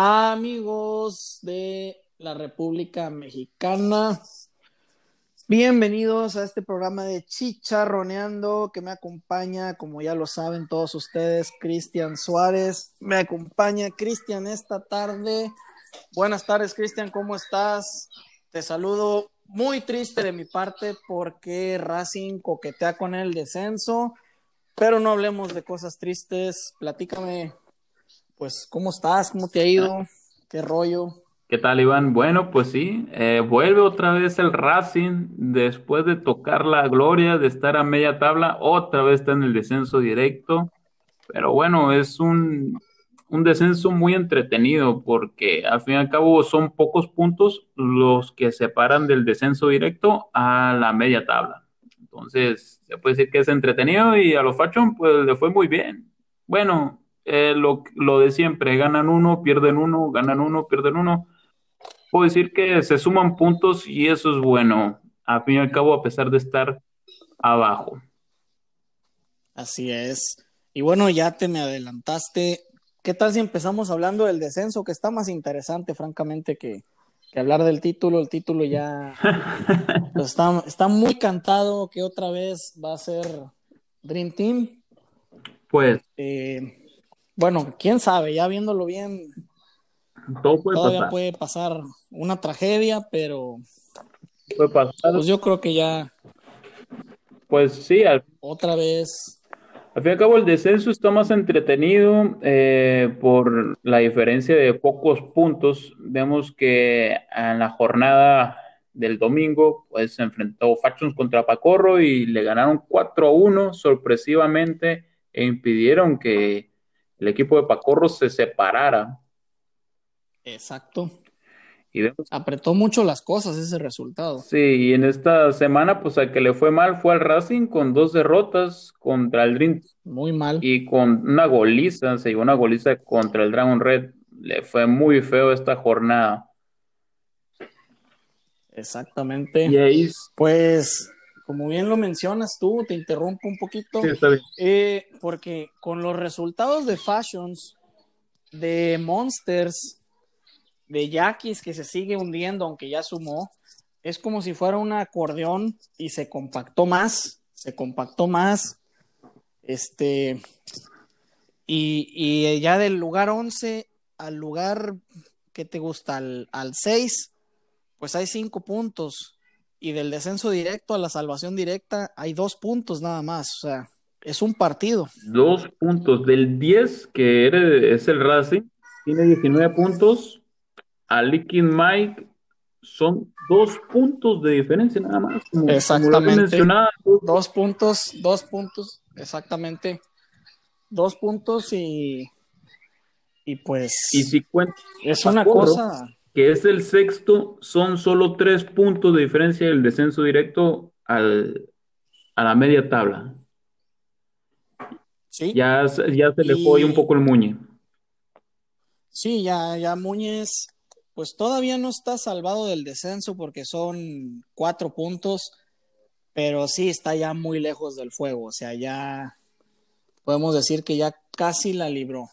Amigos de la República Mexicana, bienvenidos a este programa de Chicharroneando que me acompaña, como ya lo saben todos ustedes, Cristian Suárez. Me acompaña Cristian esta tarde. Buenas tardes, Cristian, ¿cómo estás? Te saludo muy triste de mi parte porque Racing coquetea con el descenso, pero no hablemos de cosas tristes. Platícame pues, ¿cómo estás? ¿Cómo te ha ido? ¿Qué rollo? ¿Qué tal, Iván? Bueno, pues sí, eh, vuelve otra vez el Racing después de tocar la gloria, de estar a media tabla, otra vez está en el descenso directo. Pero bueno, es un, un descenso muy entretenido porque al fin y al cabo son pocos puntos los que separan del descenso directo a la media tabla. Entonces, se puede decir que es entretenido y a los Fachon pues le fue muy bien. Bueno, eh, lo, lo, de siempre, ganan uno, pierden uno, ganan uno, pierden uno. Puedo decir que se suman puntos y eso es bueno, a fin y al cabo, a pesar de estar abajo. Así es. Y bueno, ya te me adelantaste. ¿Qué tal si empezamos hablando del descenso, que está más interesante, francamente, que, que hablar del título? El título ya pues está, está muy cantado que otra vez va a ser Dream Team. Pues. Eh, bueno, quién sabe, ya viéndolo bien, Todo puede todavía pasar. puede pasar una tragedia, pero Puede pasar. pues yo creo que ya Pues sí, al, otra vez, al fin y al cabo el descenso está más entretenido eh, por la diferencia de pocos puntos. Vemos que en la jornada del domingo, pues se enfrentó Factions contra Pacorro y le ganaron 4-1 sorpresivamente e impidieron que el equipo de Pacorro se separara. exacto. Y vemos, Apretó mucho las cosas ese resultado. sí, y en esta semana, pues al que le fue mal fue al Racing con dos derrotas contra el Dream Muy mal. y con una goliza, se llevó una goliza contra el Dragon Red. Le fue muy feo esta jornada. Exactamente. Y ahí Pues, como bien lo mencionas tú, te interrumpo un poquito. sí, está bien. Eh, porque con los resultados de Fashions, de Monsters, de Yaquis que se sigue hundiendo, aunque ya sumó, es como si fuera un acordeón y se compactó más, se compactó más. Este, y, y ya del lugar 11 al lugar que te gusta, al, al 6, pues hay 5 puntos. Y del descenso directo a la salvación directa hay 2 puntos nada más. O sea, es un partido. Dos puntos del 10, que es el Racing, tiene 19 puntos. A Licking Mike son dos puntos de diferencia nada más. Como, como Exactamente. mencionado. Dos puntos, dos puntos, exactamente. Dos puntos y, y pues Y si cuentas es una cosa, que es el sexto, son solo tres puntos de diferencia del descenso directo al, a la media tabla. sí, Ya, se- ya se le fue un poco el muñe. sí, ya, ya Muñez, pues todavía no está salvado del descenso porque son cuatro puntos, pero sí está ya muy lejos del fuego, o sea, ya podemos decir que ya casi la libró,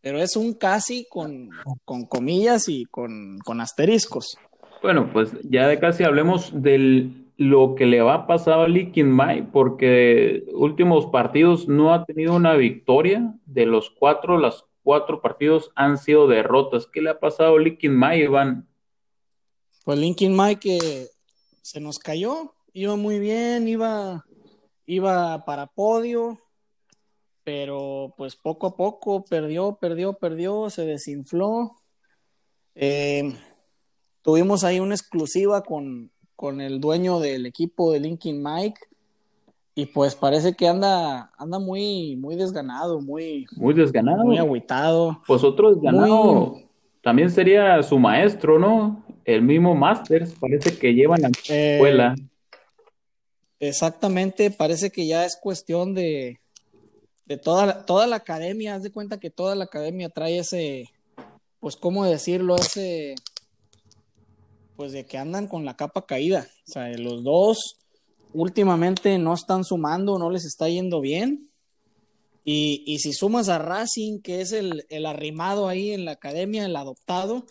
pero es un casi con, con comillas y con, con asteriscos. Bueno, pues ya de casi hablemos de lo que le va a pasar a Licking Mai, porque últimos partidos no ha tenido una victoria. De los cuatro, los cuatro partidos han sido derrotas. ¿Qué le ha pasado a Licking Mai, Iván? Pues Linkin Mike que se nos cayó, iba muy bien, iba, iba para podio, pero pues poco a poco perdió, perdió, perdió, se desinfló. Eh, tuvimos ahí una exclusiva con, con el dueño del equipo de Linkin Mike y pues parece que anda, anda muy, muy desganado, muy, Muy desganado. muy agüitado. Pues otro desganado Muy- también sería su maestro, ¿no? El mismo Masters, parece que llevan a la Eh, escuela. Exactamente, parece que ya es cuestión de, de toda, la, toda la academia, haz de cuenta que toda la academia trae ese, pues cómo decirlo, ese, pues de que andan con la capa caída. O sea, los dos últimamente no están sumando, no les está yendo bien. Y, y si sumas a Racing, que es el, el, arrimado ahí en la academia, el adoptado,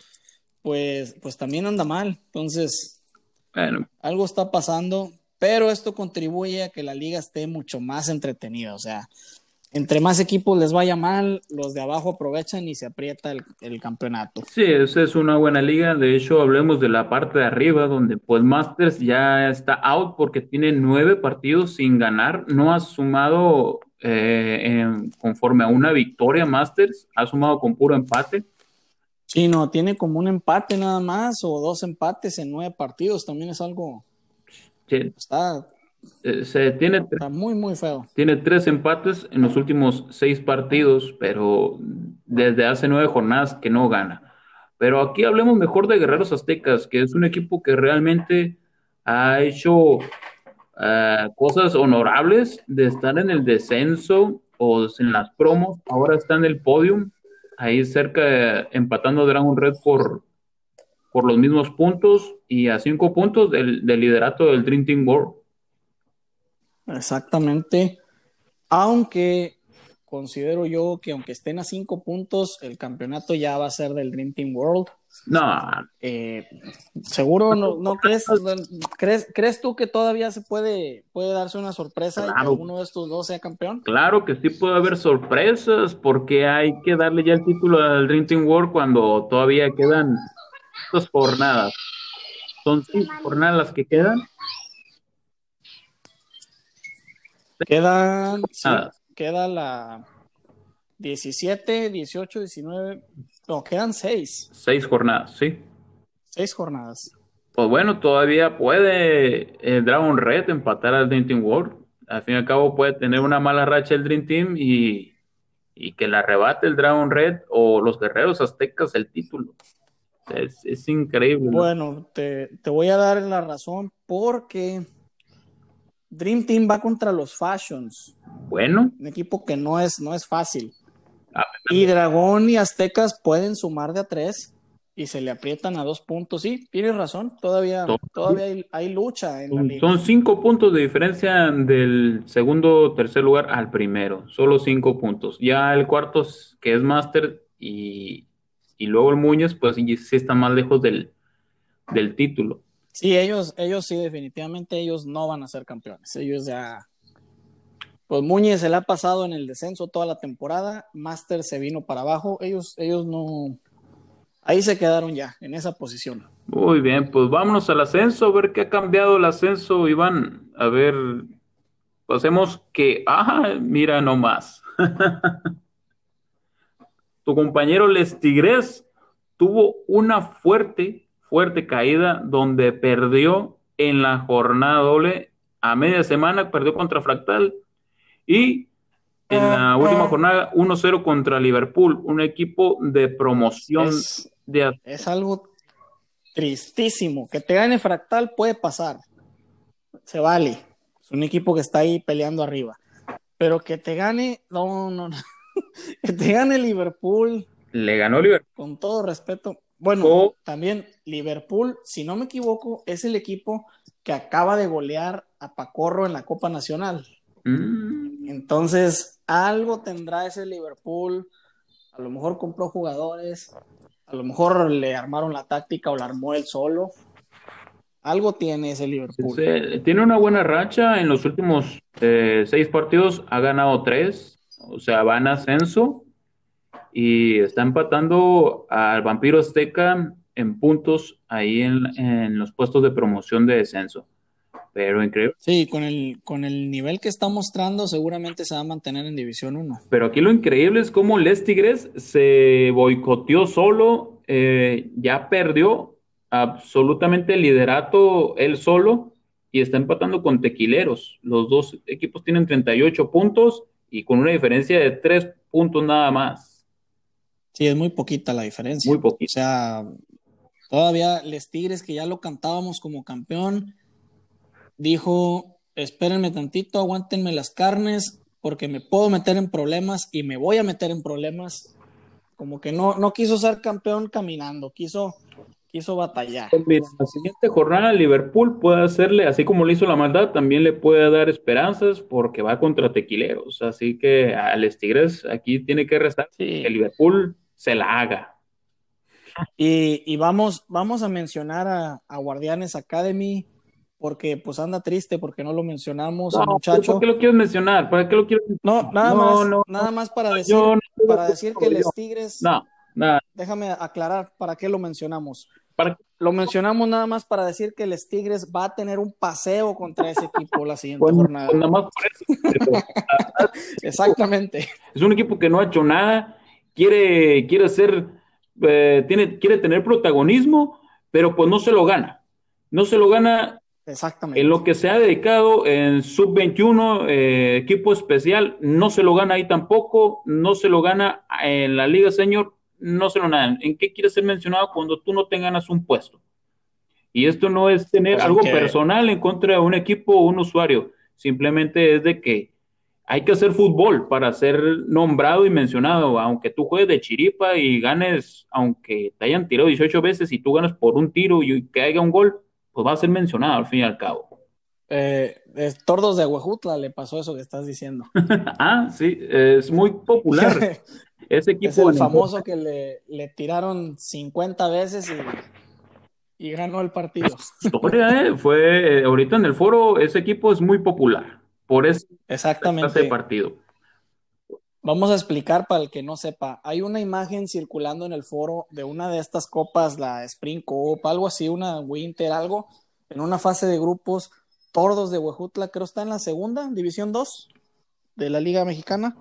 pues, pues también anda mal. Entonces, bueno. algo está pasando, pero esto contribuye a que la liga esté mucho más entretenida. O sea, entre más equipos les vaya mal, los de abajo aprovechan y se aprieta el, el, campeonato. Sí, esa es una buena liga. De hecho, hablemos de la parte de arriba, donde pues Masters ya está out porque tiene nueve partidos sin ganar. No ha sumado eh, en, conforme a una victoria Masters, ha sumado con puro empate. Sí, no, tiene como un empate nada más o dos empates en nueve partidos. También es algo. Sí. Está eh, se tiene, Está muy, muy feo. Tiene tres empates en los últimos seis partidos, pero desde hace nueve jornadas que no gana. Pero aquí hablemos mejor de Guerreros Aztecas, que es un equipo que realmente ha hecho uh, cosas honorables de estar en el descenso o en las promos. Ahora está en el podium, ahí cerca, empatando Dragon Red por, por los mismos puntos y a cinco puntos del, del liderato del Dream Team World. Exactamente. Aunque considero yo que aunque estén a cinco puntos, el campeonato ya va a ser del Dream Team World. No. Eh, Seguro no, no crees, crees, crees tú que todavía se puede, puede darse una sorpresa Claro. y que alguno de estos dos sea campeón. Claro que sí puede haber sorpresas, porque hay que darle ya el título al Dream Team World cuando todavía quedan dos jornadas. Son cinco jornadas las que quedan. Quedan, sí, queda la 17, 18, 19, no, quedan seis, Seis jornadas, sí. seis jornadas. Pues bueno, todavía puede el Dragon Red empatar al Dream Team World. Al fin y al cabo puede tener una mala racha el Dream Team y, y que la arrebate el Dragon Red o los guerreros aztecas el título. Es, es increíble. ¿no? Bueno, te, te voy a dar la razón porque Dream Team va contra los Fashions, Bueno, un equipo que no es, no es fácil. Y Dragón y Aztecas pueden sumar de a tres y se le aprietan a dos puntos. Sí, tienes razón, todavía, Todo. todavía hay, hay lucha en la son, liga. son cinco puntos de diferencia del segundo o tercer lugar al primero. Solo cinco puntos. Ya el cuarto, que es Master, y, y luego el Muñoz, pues sí sí está más lejos del, del título. Sí, ellos, ellos sí, definitivamente ellos no van a ser campeones. Ellos ya. Pues Muñez se le ha pasado en el descenso toda la temporada. Master se vino para abajo. Ellos, ellos no. Ahí se quedaron ya, en esa posición. Muy bien, pues vámonos al ascenso, a ver qué ha cambiado el ascenso, Iván. A ver, pasemos que, ah, mira nomás. Tu compañero Les Tigres tuvo una fuerte, fuerte caída donde perdió en la jornada doble a media semana, perdió contra Fractal y en la última jornada 1-0 contra Liverpool, un equipo de promoción Es, de es algo tristísimo. Que te gane Fractal puede pasar. Se vale. Es un equipo que está ahí peleando arriba. Pero que te gane, no, no, no. que te gane Liverpool, le ganó Liverpool. con todo respeto. Bueno, O- también Liverpool, si no me equivoco, es el equipo que acaba de golear a Pacorro en la Copa Nacional. Mm, Entonces, algo tendrá ese Liverpool. A lo mejor compró jugadores, a lo mejor le armaron la táctica o la armó él solo. Algo tiene ese Liverpool. se- tiene una buena racha en los últimos eh, seis partidos, ha ganado tres, o sea, va en ascenso y está empatando al Vampiro Azteca en puntos ahí en, en los puestos de promoción de descenso. Pero increíble. Sí, con el, con el nivel que está mostrando, seguramente se va a mantener en División 1. Pero aquí lo increíble es cómo Les Tigres se boicoteó solo, eh, ya perdió absolutamente el liderato él solo y está empatando con Tequileros. Los dos equipos tienen 38 puntos y con una diferencia de 3 puntos nada más. Sí, es muy poquita la diferencia. Muy O poquito. sea, todavía Les Tigres, que ya lo cantábamos como campeón, dijo, espérenme tantito, aguántenme las carnes, porque me puedo meter en problemas y me voy a meter en problemas. Como que no, no quiso ser campeón caminando, quiso quiso batallar. Pues mira, la siguiente jornada Liverpool puede hacerle, así como le hizo la maldad, también le puede dar esperanzas porque va contra Tequileros. Así que al Tigres aquí tiene que restar Sí. que Liverpool se la haga. Y, y vamos, vamos a mencionar a, a Guardianes Academy porque pues anda triste porque no lo mencionamos al No, muchacho. ¿Por qué lo quieres mencionar? ¿Para qué lo quieres No, nada No, más, no, nada más para decir, para decir que los. Tigres, No, nada. déjame aclarar para qué lo mencionamos. ¿Para? Lo mencionamos nada más para decir que los Tigres va a tener un paseo contra ese equipo la siguiente jornada. nada más por eso. Exactamente. Es un equipo que no ha hecho nada, quiere, quiere ser, eh, tiene, quiere tener protagonismo, pero pues no se lo gana. No se lo gana Exactamente. en lo que se ha dedicado en sub-21, eh, equipo especial, no se lo gana ahí tampoco, no se lo gana en la Liga Señor, no se lo gana. ¿En qué quiere ser mencionado cuando tú no te ganas un puesto? Y esto no es tener Pues, algo que- personal en contra de un equipo o un usuario, simplemente es de que hay que hacer fútbol para ser nombrado y mencionado, aunque tú juegues de chiripa y ganes, aunque te hayan tirado 18 veces y tú ganas por un tiro y que haya un gol, pues va a ser mencionado al fin y al cabo. Eh, Tordos de Huejutla le pasó eso que estás diciendo. ah, sí, es muy popular. Ese equipo es el famoso que le, le tiraron 50 veces y, y ganó el partido. historia, ¿eh? Fue eh, ahorita en el foro, ese equipo es muy popular por clase de Exactamente. partido. Vamos a explicar para el que no sepa. Hay una imagen circulando en el foro de una de estas copas, la Spring Cup, algo así, una Winter, algo, en una fase de grupos. Tordos de Huejutla, creo está en la segunda, División 2 de la Liga Mexicana.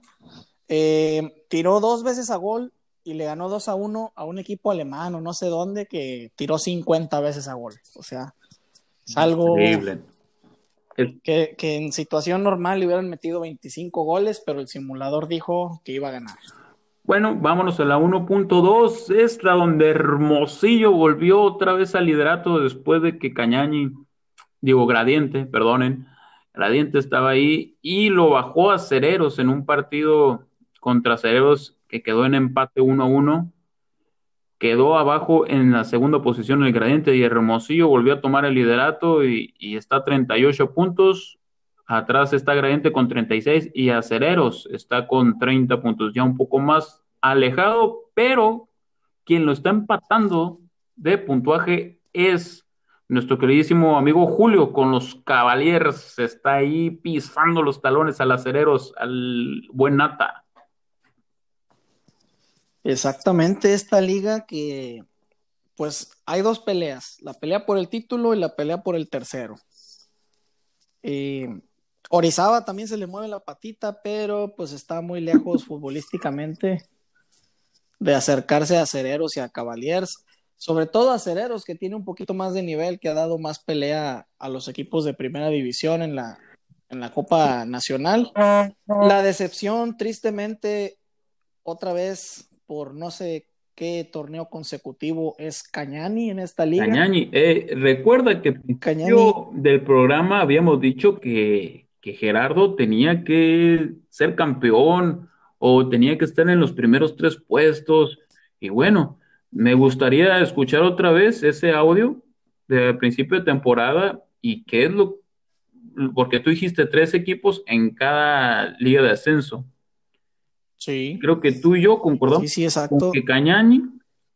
Eh, tiró dos veces a gol y le ganó 2 a 1 a un equipo alemán o no sé dónde que tiró 50 veces a gol. O sea, es algo Increíble. El- que, que en situación normal le hubieran metido 25 goles, pero el simulador dijo que iba a ganar. Bueno, vámonos a la 1.2, esta donde Hermosillo volvió otra vez al liderato después de que Cañañi, digo Gradiente, perdonen, Gradiente estaba ahí y lo bajó a Cereros en un partido contra Cereros que quedó en empate 1 a 1. Quedó abajo en la segunda posición el Gradiente y Hermosillo volvió a tomar el liderato y, y está a 38 puntos. Atrás está Gradiente con 36 y Acereros está con 30 puntos, ya un poco más alejado, pero quien lo está empatando de puntuaje es nuestro queridísimo amigo Julio con los Cavaliers. Está ahí pisando los talones al Acereros, al buen Nata. Exactamente, esta liga que, pues, hay dos peleas, la pelea por el título y la pelea por el tercero. Eh, Orizaba también se le mueve la patita, pero pues está muy lejos futbolísticamente de acercarse a Cereros y a Cavaliers, sobre todo a Cereros, que tiene un poquito más de nivel, que ha dado más pelea a los equipos de primera división en la, en la Copa Nacional. La decepción, tristemente, otra vez por no sé qué torneo consecutivo es Cañani en esta liga. Cañañi, eh, recuerda que Cañani. del programa habíamos dicho que, que Gerardo tenía que ser campeón o tenía que estar en los primeros tres puestos. Y bueno, me gustaría escuchar otra vez ese audio del principio de temporada y qué es lo, porque tú dijiste tres equipos en cada liga de ascenso. Sí, Creo que tú y yo concordamos sí, sí, con exacto. que Cañani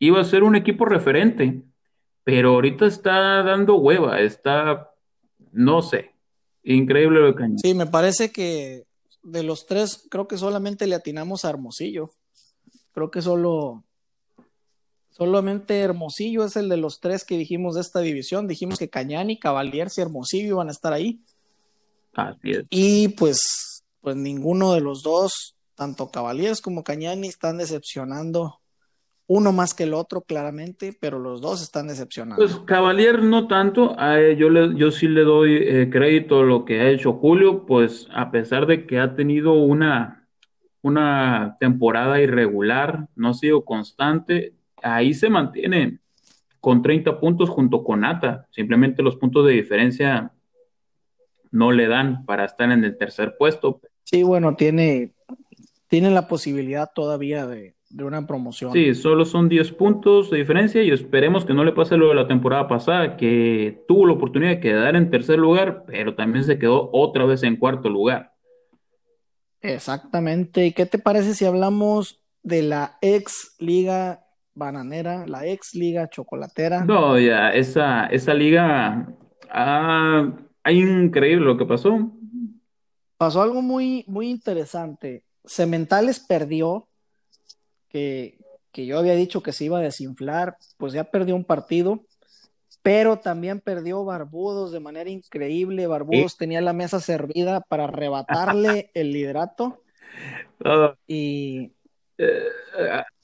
iba a ser un equipo referente, pero ahorita está dando hueva, está, no sé, increíble lo de Cañani. Sí, me parece que de los tres, creo que solamente le atinamos a Hermosillo. Creo que solo, solamente Hermosillo es el de los tres que dijimos de esta división. Dijimos que Cañani, Cavaliers y Hermosillo iban a estar ahí. Así es. Y pues, pues ninguno de los dos, tanto Cavaliers como Cañani, están decepcionando. Uno más que el otro, claramente, pero los dos están decepcionando. Pues Cavalier no tanto, él yo, le, yo sí le doy eh, crédito a lo que ha hecho Julio, pues a pesar de que ha tenido una, una temporada irregular, no ha sido constante, ahí se mantiene con 30 puntos junto con Nata, simplemente los puntos de diferencia no le dan para estar en el tercer puesto. Sí, bueno, tiene, tiene la posibilidad todavía de, de una promoción. Sí, solo son 10 puntos de diferencia y esperemos que no le pase lo de la temporada pasada, que tuvo la oportunidad de quedar en tercer lugar, pero también se quedó otra vez en cuarto lugar. Exactamente. ¿Y qué te parece si hablamos de la ex liga bananera, la ex liga chocolatera? No, ya, esa, esa liga, ah, increíble lo que pasó. Pasó algo muy, muy interesante. Cementales perdió, que, que yo había dicho que se iba a desinflar, pues ya perdió un partido pero también perdió Barbudos de manera increíble. Barbudos tenía la mesa servida para arrebatarle el liderato. Y, eh,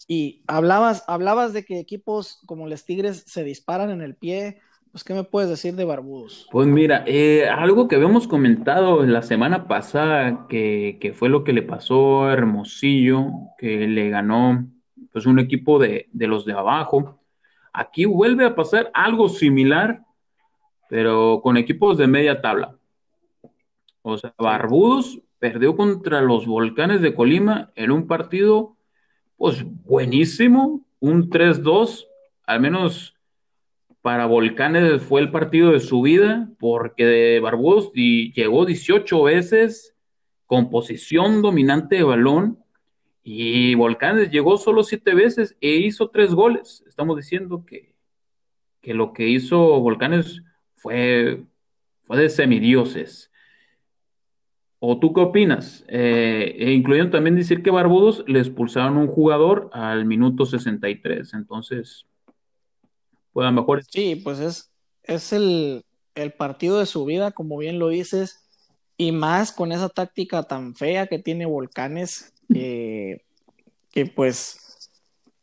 y hablabas, hablabas de que equipos como los Tigres se disparan en el pie. Pues, ¿qué me puedes decir de Barbudos? Pues mira, eh, algo que habíamos comentado la semana pasada, que, que, fue lo que le pasó a Hermosillo, que le ganó pues un equipo de, de los de abajo Aquí vuelve a pasar algo similar, pero con equipos de media tabla. O sea, Barbudos perdió contra los Volcanes de Colima en un partido, pues buenísimo, un 3-2, al menos para Volcanes fue el partido de su vida, porque Barbudos llegó 18 veces con posición dominante de balón y Volcanes llegó solo siete veces e hizo tres goles. Estamos diciendo que, que lo que hizo Volcanes fue, fue de semidioses. ¿O tú qué opinas? Eh, e también decir que Barbudos le expulsaron un jugador al minuto 63. Entonces, pues a lo mejor. Sí, pues es, es el, el partido de su vida, como bien lo dices, y más con esa táctica tan fea que tiene Volcanes que, pues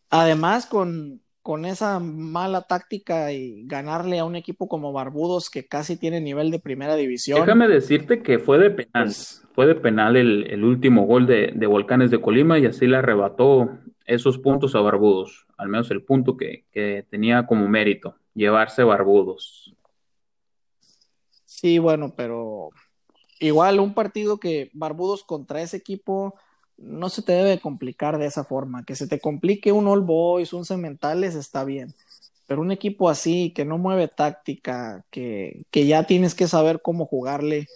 además con, con esa mala táctica y ganarle a un equipo como Barbudos que casi tiene nivel de primera división. Déjame decirte que fue de penal, pues, fue de penal el, último gol de, Volcanes de Colima y así le arrebató esos puntos a Barbudos, al menos el punto que, que tenía como mérito, llevarse Barbudos. Sí, bueno, pero igual un partido que Barbudos contra ese equipo no se te debe complicar de esa forma. Que se te complique un All Boys, un Cementales, está bien. Pero un equipo así, que no mueve táctica, que, que ya tienes que saber cómo jugarle.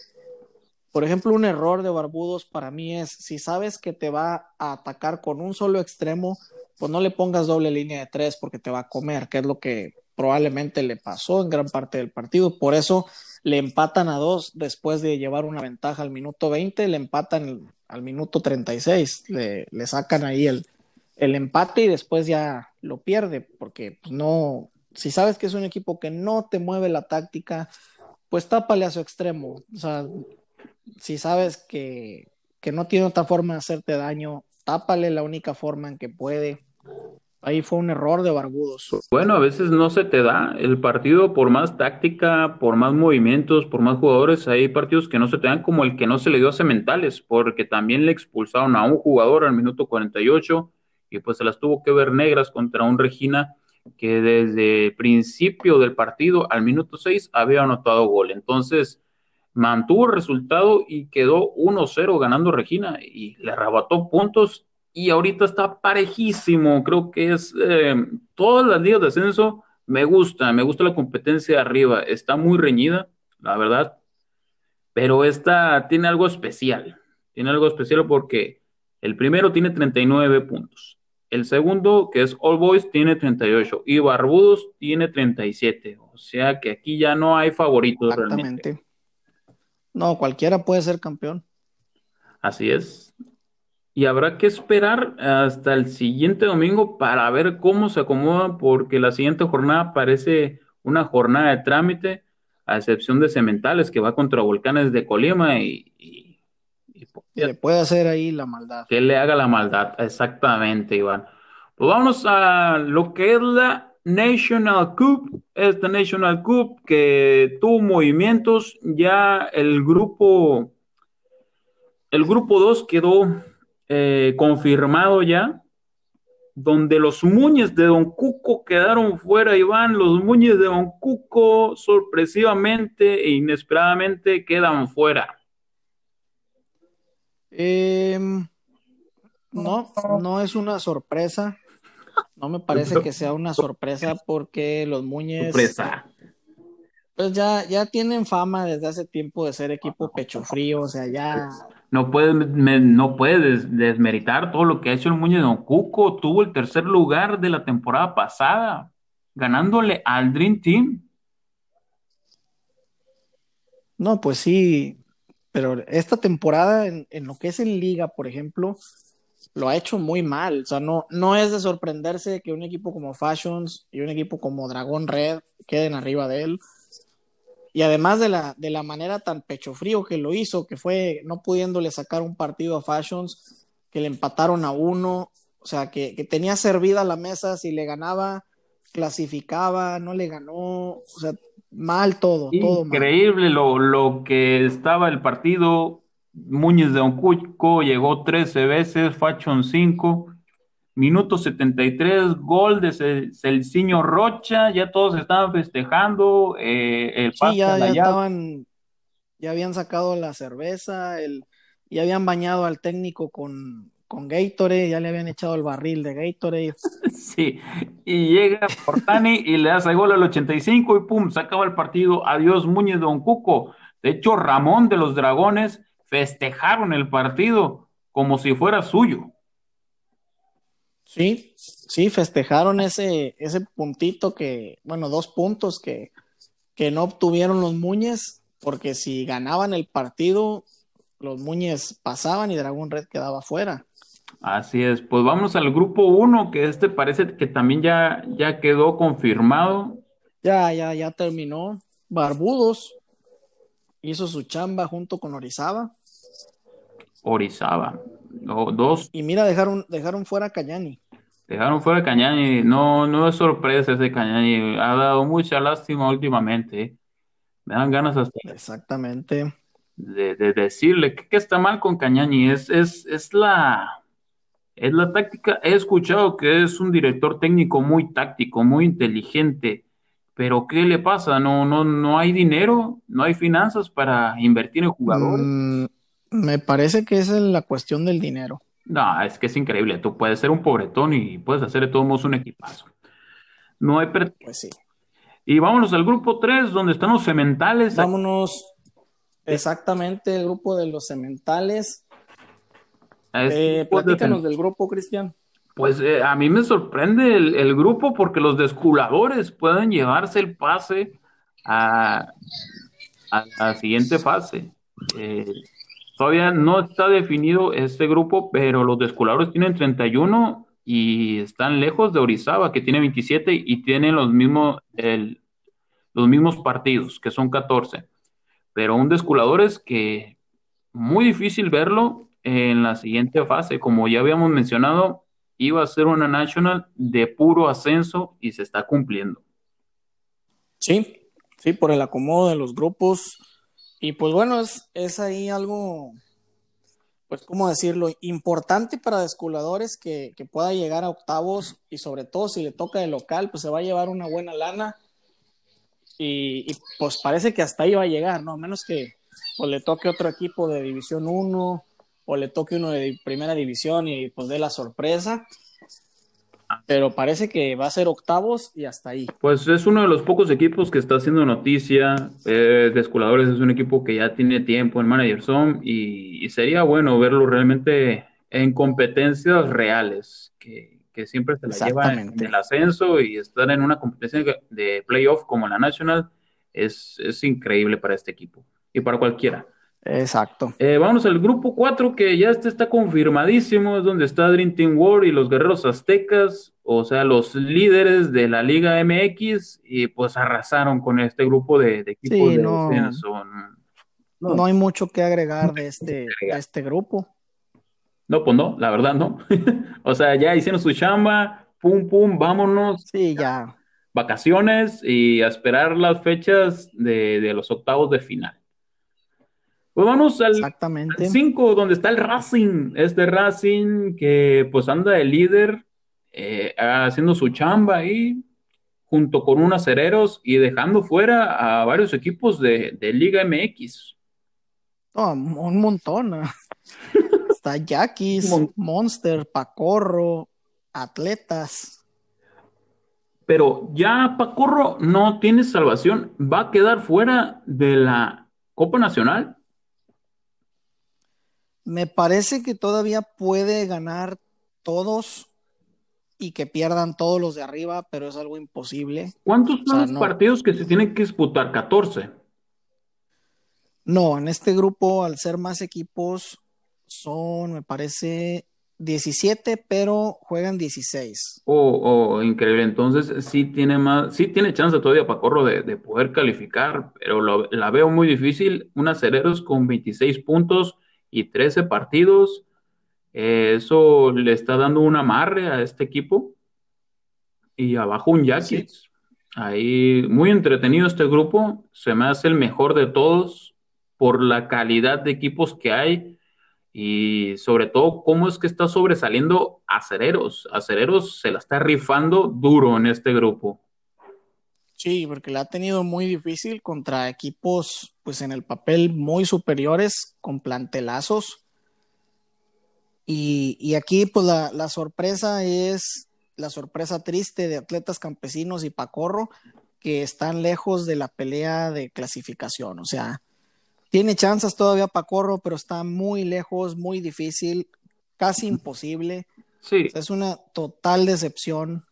Por ejemplo, un error de Barbudos para mí es, si sabes que te va a atacar con un solo extremo, pues no le pongas doble línea de tres porque te va a comer, que es lo que probablemente le pasó en gran parte del partido. Por eso le empatan a dos después de llevar una ventaja al minuto 20, le empatan al minuto 36, le, le sacan ahí el, el empate y después ya lo pierde, porque pues, no, si sabes que es un equipo que no te mueve la táctica, pues tápale a su extremo. O sea, si sabes que, que no tiene otra forma de hacerte daño, tápale la única forma en que puede. Ahí fue un error de Barbudos. Bueno, a veces no se te da el partido por más táctica, por más movimientos, por más jugadores. Hay partidos que no se te dan como el que no se le dio a Cementales, porque también le expulsaron a un jugador al minuto 48 y pues se las tuvo que ver negras contra un Regina que desde principio del partido al minuto 6 había anotado gol. Entonces mantuvo el resultado y quedó 1-0 ganando Regina y le arrebató puntos y ahorita está parejísimo. Creo que es eh, todas las ligas de ascenso me gusta, me gusta la competencia arriba, está muy reñida, la verdad, pero esta tiene algo especial, tiene algo especial porque el primero tiene 39 puntos, el segundo, que es All Boys, tiene 38 y Barbudos tiene 37, o sea que aquí ya no hay favoritos Exactamente. No, cualquiera puede ser campeón. Así es y habrá que esperar hasta el siguiente domingo para ver cómo se acomoda, porque la siguiente jornada parece una jornada de trámite, a excepción de Cementales, que va contra Volcanes de Colima y, le puede hacer ahí la maldad. Que le haga la maldad, exactamente, Iván. Pues vamos a lo que es la National Cup, esta National Cup que tuvo movimientos, ya el grupo, el grupo 2 quedó eh, confirmado ya, donde los Muñez de Don Cuco quedaron fuera, Iván, los Muñez de Don Cuco sorpresivamente e inesperadamente quedan fuera. Em, No, no es una sorpresa. No me parece que sea una sorpresa porque los Muñez. Sorpresa. Pues ya, ya tienen fama desde hace tiempo de ser equipo pecho frío, o sea, ya. No puedes, me- no puedes desmeritar todo lo que ha hecho el Muñoz Don Cuco. Tuvo el tercer lugar de la temporada pasada, ganándole al Dream Team. No, pues sí, pero esta temporada en, en lo que es en liga, por ejemplo, lo ha hecho muy mal. O sea, no, no es de sorprenderse que un equipo como Fashions y un equipo como Dragón Red queden arriba de él. Y además de la, de la manera tan pecho frío que lo hizo, que fue no pudiéndole sacar un partido a Fashions, que le empataron a uno, o sea, que, que tenía servida la mesa, si le ganaba, clasificaba, no le ganó, o sea, mal todo, todo mal. Increíble lo, lo que estaba el partido. Muñez de Oncuco llegó 13 veces, Fachon 5. Minuto 73, gol de Cel- Celciño Rocha. Ya todos estaban festejando. eh, el Sí, ya, estaban, ya habían sacado la cerveza, el, ya habían bañado al técnico con, con Gatorade, ya le habían echado el barril de Gatorade. Sí, y llega Portani y le hace gol al 85 y pum, se acaba el partido. Adiós, Muñez Don Cuco. De hecho, Ramón de los Dragones festejaron el partido como si fuera suyo. Sí, sí, festejaron ese, ese puntito que, bueno, dos puntos que, que no obtuvieron los Muñez, porque si ganaban el partido, los Muñez pasaban y Dragón Red quedaba fuera. Así es, pues vamos al grupo 1, que este parece que también ya, ya quedó confirmado. Ya, ya, ya terminó. Barbudos hizo su chamba junto con Orizaba. Orizaba. Dos Y mira, dejaron, dejaron fuera a Cañani. dejaron fuera a Cañani. No, no es sorpresa ese Cañani. Ha dado mucha lástima últimamente. Me dan ganas hasta Exactamente. de, de decirle que, que está mal con Cañani. Es, es, es la, es la táctica. He escuchado que es un director técnico muy táctico, muy inteligente. Pero ¿qué le pasa? No, no, no hay dinero, no hay finanzas para invertir en jugadores. Mm, me parece que esa es la cuestión del dinero. No, es que es increíble. Tú puedes ser un pobretón y puedes hacer de todos modos un equipazo. No hay per- Pues sí. Y vámonos al grupo 3, donde están los cementales. Vámonos exactamente el grupo de los cementales. Este Eh, de platícanos del grupo, Cristian. Pues eh, a mí me sorprende el, el grupo porque los desculadores pueden llevarse el pase a, a la siguiente fase. Eh, todavía no está definido este grupo, pero los desculadores tienen 31 y están lejos de Orizaba, que tiene 27 y tienen los mismos, los mismos partidos, que son 14. Pero un desculador es que muy difícil verlo en la siguiente fase. Como ya habíamos mencionado, iba a ser una national de puro ascenso y se está cumpliendo. Sí, sí, por el acomodo de los grupos. Y pues bueno, es, es ahí algo, pues, ¿cómo decirlo? Importante para desculadores que, que pueda llegar a octavos y sobre todo si le toca de local, pues se va a llevar una buena lana. Y, pues parece que hasta ahí va a llegar, ¿no? A menos que pues, le toque otro equipo de División 1 o le toque uno de Primera División y pues dé la sorpresa. Pero parece que va a ser octavos y hasta ahí. Pues es uno de los pocos equipos que está haciendo noticia. Eh, Desculadores es un equipo que ya tiene tiempo en Manager Zone y, y sería bueno verlo realmente en competencias reales, que, que siempre se la lleva en el ascenso y estar en una competencia de playoff como la National es, es increíble para este equipo y para cualquiera. Exacto. Eh, vamos al grupo 4 que ya este está confirmadísimo, es donde está Dream Team World y los Guerreros Aztecas, o sea, los líderes de la Liga MX y pues arrasaron con este grupo de, de equipos Sí, de no. descenso. No, No hay mucho que agregar de este, de este grupo. no, pues no, la verdad no. O sea, ya hicieron su chamba, pum, pum, vámonos, Sí, ya. vacaciones y a esperar las fechas de, de los octavos de final. Pues vamos al, Exactamente. 5, donde está el Racing. Este Racing que pues anda de líder, eh, haciendo su chamba ahí, junto con unos acereros y dejando fuera a varios equipos de, de Liga MX. No, un montón. está Yaquis, Monster, Pacorro, Atletas. Pero ya Pacorro no tiene salvación, va a quedar fuera de la Copa Nacional. Me parece que todavía puede ganar todos y que pierdan todos los de arriba, pero es algo imposible. ¿Cuántos son los partidos que se tienen que disputar? 14. No, en este grupo, al ser más equipos, son, me parece, 17, pero juegan 16. Oh, oh, increíble. Entonces sí tiene más, sí tiene chance todavía Pacorro de, de poder calificar, pero la veo muy difícil. Un Acereros con 26 puntos y 13 partidos. Eh, eso le está dando un amarre a este equipo. Y abajo un Jackets. Ahí, muy entretenido este grupo. Se me hace el mejor de todos por la calidad de equipos que hay y sobre todo cómo es que está sobresaliendo Acereros. Acereros se la está rifando duro en este grupo. Sí, porque la ha tenido muy difícil contra equipos, pues en el papel muy superiores, con plantelazos. Y, aquí, pues la, la, sorpresa es la sorpresa triste de atletas campesinos y Pacorro, que están lejos de la pelea de clasificación. O sea, tiene chances todavía Pacorro, pero está muy lejos, muy difícil, casi imposible. Sí. es una total decepción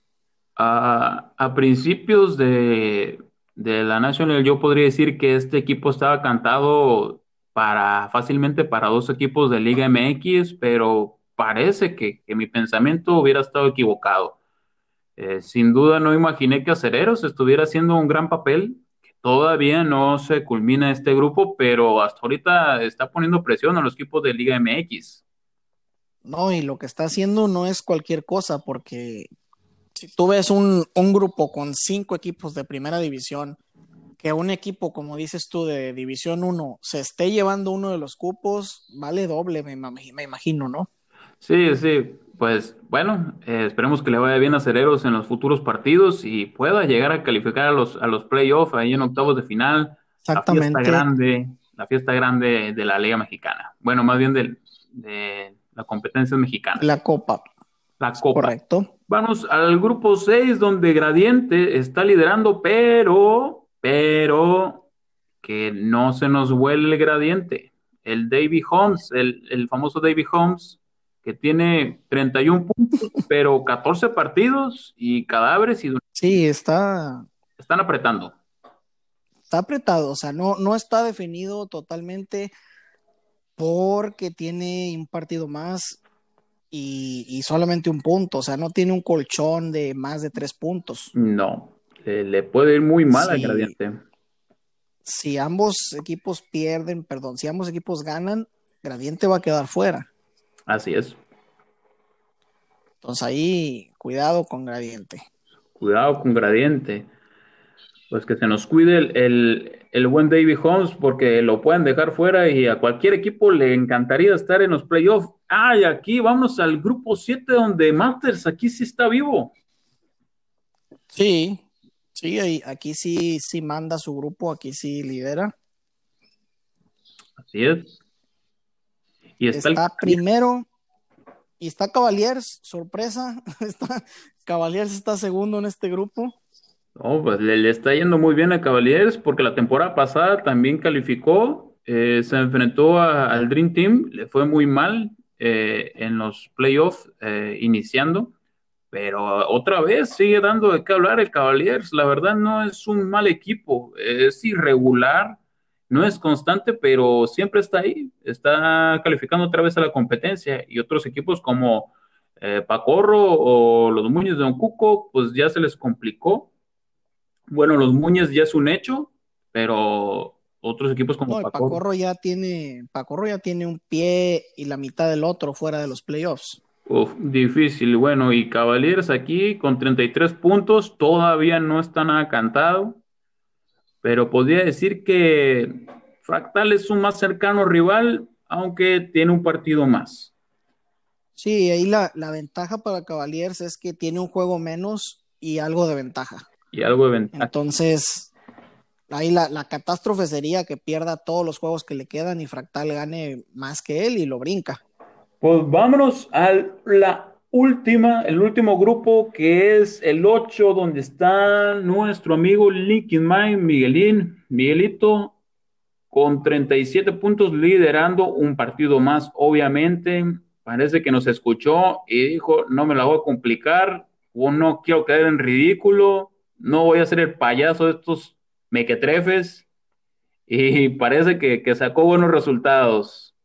a, principios de, la National, yo podría decir que este equipo estaba cantado para fácilmente para dos equipos de Liga MX, pero parece que, mi pensamiento hubiera estado equivocado. Eh, sin duda no imaginé que Acereros estuviera haciendo un gran papel, que todavía no se culmina este grupo, pero hasta ahorita está poniendo presión a los equipos de Liga MX. No, y lo que está haciendo no es cualquier cosa, porque si tú ves un, grupo con cinco equipos de primera división, que un equipo, como dices tú, de División 1 se esté llevando uno de los cupos, vale doble, me, imagino, ¿no? Sí, sí, pues bueno, eh, esperemos que le vaya bien a Cereros en los futuros partidos y pueda llegar a calificar a los, a los playoffs ahí en octavos de final. Exactamente. La fiesta grande, la fiesta grande de la Liga Mexicana. Bueno, más bien de, de la competencia mexicana. La Copa. La Copa. Correcto. Vamos al grupo 6 donde Gradiente está liderando, pero, pero, que no se nos vuelve el Gradiente. El Davy Holmes, el, famoso Davy Holmes, que tiene 31 puntos, pero 14 partidos y cadáveres y... Sí, está... Están apretando. Está apretado, o sea, no, no está definido totalmente porque tiene un partido más y, solamente un punto, o sea, no tiene un colchón de más de tres puntos. No, le, puede ir muy mal al Gradiente. Si ambos equipos pierden, perdón, si ambos equipos ganan, Gradiente va a quedar fuera. Así es. Entonces ahí, cuidado con Gradiente. Cuidado con Gradiente. Pues que se nos cuide el, el, buen David Holmes porque lo pueden dejar fuera y a cualquier equipo le encantaría estar en los playoffs. Ah, y aquí vamos al grupo 7 donde Masters aquí sí está vivo. Sí, sí, aquí sí, sí manda su grupo, aquí sí lidera. Así es. Y está, primero y está Cavaliers, sorpresa, está, Cavaliers está segundo en este grupo. No, pues le, está yendo muy bien a Cavaliers porque la temporada pasada también calificó, eh, se enfrentó al Dream Team, le fue muy mal eh, en los playoffs eh, iniciando, pero otra vez sigue dando de qué hablar el Cavaliers. La verdad no es un mal equipo, es irregular, no es constante, pero siempre está ahí, está calificando otra vez a la competencia y otros equipos como Pacorro o los Muñoz de Don Cuco, pues ya se les complicó bueno, los Muñez ya es un hecho, pero otros equipos como no, Pacorro. ya tiene, Pacorro ya tiene un pie y la mitad del otro fuera de los playoffs. Uf, difícil. Bueno, y Cavaliers aquí con 33 puntos, todavía no está nada cantado, pero podría decir que Fractal es un más cercano rival, aunque tiene un partido más. Sí, ahí la, la ventaja para Cavaliers es que tiene un juego menos y algo de ventaja y algo de ventaja. Entonces, ahí la, la, catástrofe sería que pierda todos los juegos que le quedan y Fractal gane más que él y lo brinca. Pues vámonos a la última, el último grupo que es el 8, donde está nuestro amigo Linkin Mike, Miguelín, Miguelito, con 37 puntos liderando un partido más, obviamente. Parece que nos escuchó y dijo, no me la voy a complicar, o no quiero caer en ridículo, no voy a ser el payaso de estos mequetrefes. Y parece que, que sacó buenos resultados.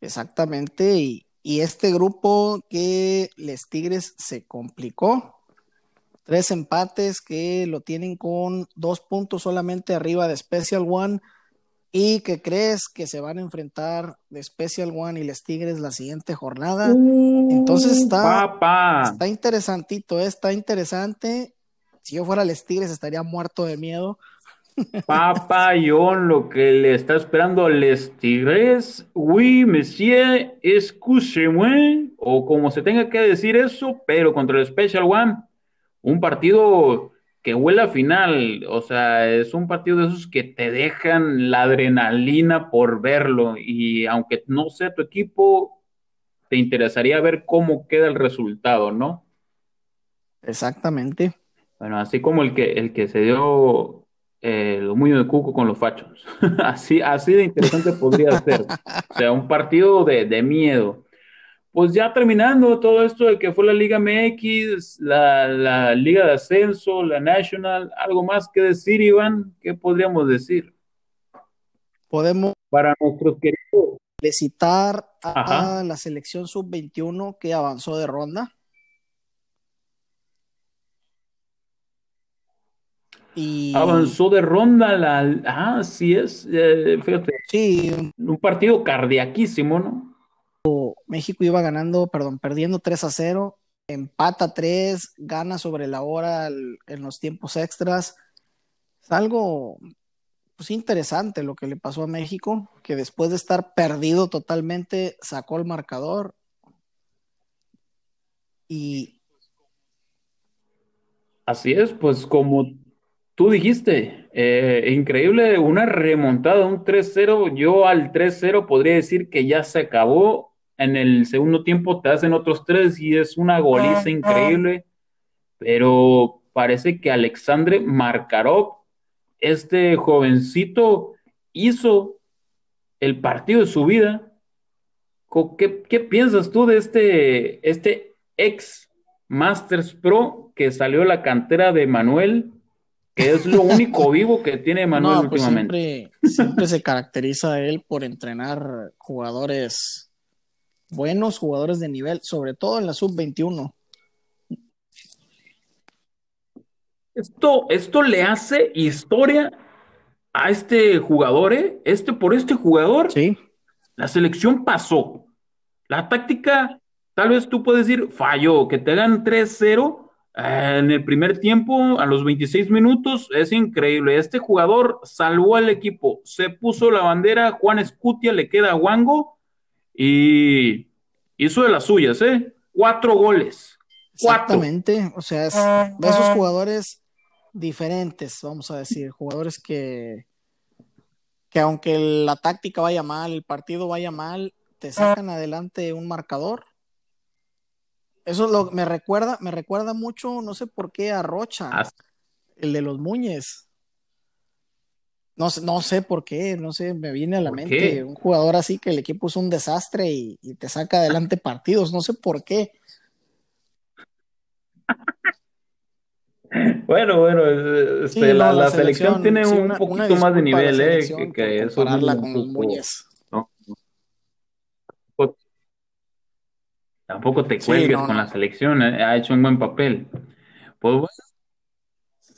Exactamente, y, y este grupo que les Tigres se complicó. Tres empates que lo tienen con dos puntos solamente arriba de Special One. ¿Y que crees que se van a enfrentar de Special One y les Tigres la siguiente jornada? Entonces está, está interesantito, ¿eh? está interesante. Si yo fuera les Tigres estaría muerto de miedo Papayón, lo que le está esperando a Les Tigres. Oui, monsieur, excusez-moi, o como se tenga que decir eso, pero contra el Special One, un partido que huele a final, o sea, es un partido de esos que te dejan la adrenalina por verlo y aunque no sea tu equipo, te interesaría ver cómo queda el resultado, ¿no? Exactamente. Bueno, así como el que, el que se dio eh, los muños de cuco con los fachos. así, así de interesante podría ser. O sea, un partido de, de, miedo. Pues ya terminando todo esto de que fue la Liga MX, la, la, Liga de Ascenso, la National, ¿algo más que decir, Iván? ¿Qué podríamos decir? Podemos. Para nuestros queridos. Felicitar a Ajá. la selección sub-21 que avanzó de ronda. Y... Avanzó de ronda la. Ah, sí es. Eh, fíjate. Sí. Un partido cardiaquísimo, ¿no? México iba ganando, perdón, perdiendo 3 a 0. Empata 3, gana sobre la hora en los tiempos extras. Es algo pues, interesante lo que le pasó a México, que después de estar perdido totalmente, sacó el marcador. Y. Así es, pues como Tú dijiste, eh, increíble, una remontada, un 3-0. Yo al 3-0 podría decir que ya se acabó. En el segundo tiempo te hacen otros tres y es una goliza increíble. Pero parece que Alexandre Markarov, este jovencito, hizo el partido de su vida. ¿Qué, qué piensas tú de este, este ex Masters Pro que salió de la cantera de Manuel? Que es lo único vivo que tiene Manuel no, pues últimamente. Siempre, siempre se caracteriza él por entrenar jugadores buenos, jugadores de nivel, sobre todo en la sub-21. Esto, esto le hace historia a este jugador, ¿eh? Este, por este jugador, sí. la selección pasó. La táctica, tal vez tú puedes decir, falló, que te hagan 3-0, en el primer tiempo, a los 26 minutos, es increíble. Este jugador salvó al equipo, se puso la bandera, Juan Escutia le queda a Wango y hizo de las suyas, ¿eh? Cuatro goles. Cuatro. Exactamente, o sea, es de esos jugadores diferentes, vamos a decir, jugadores que, que aunque la táctica vaya mal, el partido vaya mal, te sacan adelante un marcador eso lo, me recuerda, me recuerda mucho, no sé por qué, a Rocha, Ah, el de los Muñez. No, sé- no sé por qué, no sé, me viene a la ¿Por mente qué? un jugador así que el equipo es un desastre y, y te saca adelante partidos, no sé por qué. Bueno, bueno, Sí, este, no, la, selección selección, tiene sí, un una, una poquito más de nivel, ¿eh? Que, eso es con Muñez. ¿no? Tampoco, tampoco te Sí, cuelgues no, con la selección, ¿eh? Ha hecho un buen papel. Pues bueno,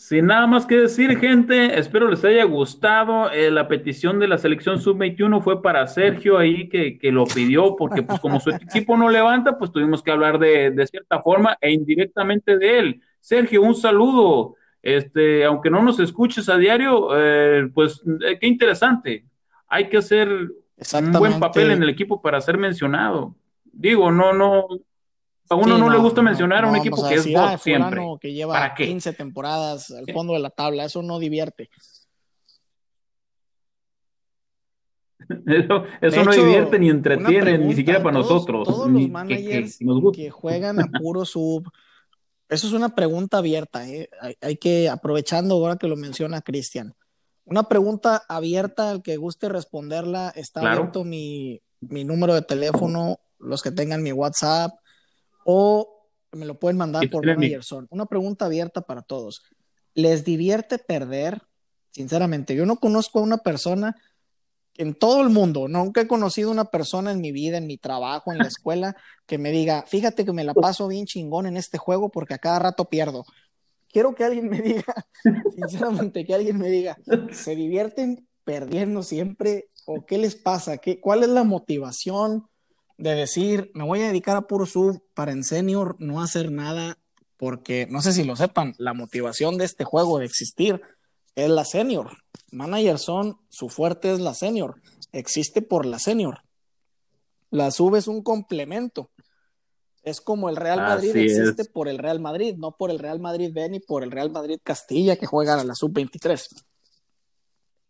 sin nada más que decir, gente, espero les haya gustado. Eh, la petición de la selección sub-21 fue para Sergio ahí que, que lo pidió, porque pues como su equipo no levanta, pues tuvimos que hablar de, de cierta forma e indirectamente de él. Sergio, un saludo. Este, aunque no nos escuches a diario, eh, pues eh, qué interesante. Hay que hacer un buen papel en el equipo para ser mencionado. Digo, no, no, a uno Sí, no le gusta no, mencionar a un equipo que es bot siempre. que lleva ¿Para qué? 15 temporadas al Eh, fondo de la tabla, eso no divierte. Eso, no divierte ni entretiene, ni siquiera para nosotros. Todos los managers que, juegan a puro sub, eso es una pregunta abierta. ¿eh? Hay, que, aprovechando ahora que lo menciona Cristian, una pregunta abierta, al que guste responderla, está abierto mi, mi número de teléfono, los que tengan mi WhatsApp, o me lo pueden mandar por Managerson. Una pregunta abierta para todos. ¿Les divierte perder? Sinceramente, yo no conozco a una persona en todo el mundo, nunca he conocido una persona en mi vida, en mi trabajo, en la escuela, que me diga, fíjate que me la paso bien chingón en este juego porque a cada rato pierdo. Quiero que alguien me diga, sinceramente, que alguien me diga, ¿se divierten perdiendo siempre o qué les pasa? ¿Qué, ¿Cuál es la motivación de decir, me voy a dedicar a puro sub para en senior no hacer nada? Porque no sé si lo sepan, la motivación de este juego de existir es la senior. Manager son, su fuerte es la senior. Existe por la senior. La sub es un complemento. Es como el Real Madrid existe por el Real Madrid, no por el Real Madrid B ni por el Real Madrid Castilla que juegan a la sub 23.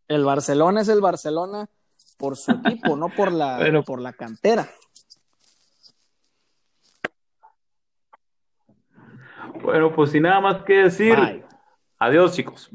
El Barcelona es el Barcelona por su equipo, no por la, por la cantera. Bueno, pues sin nada más que decir. Adiós, chicos.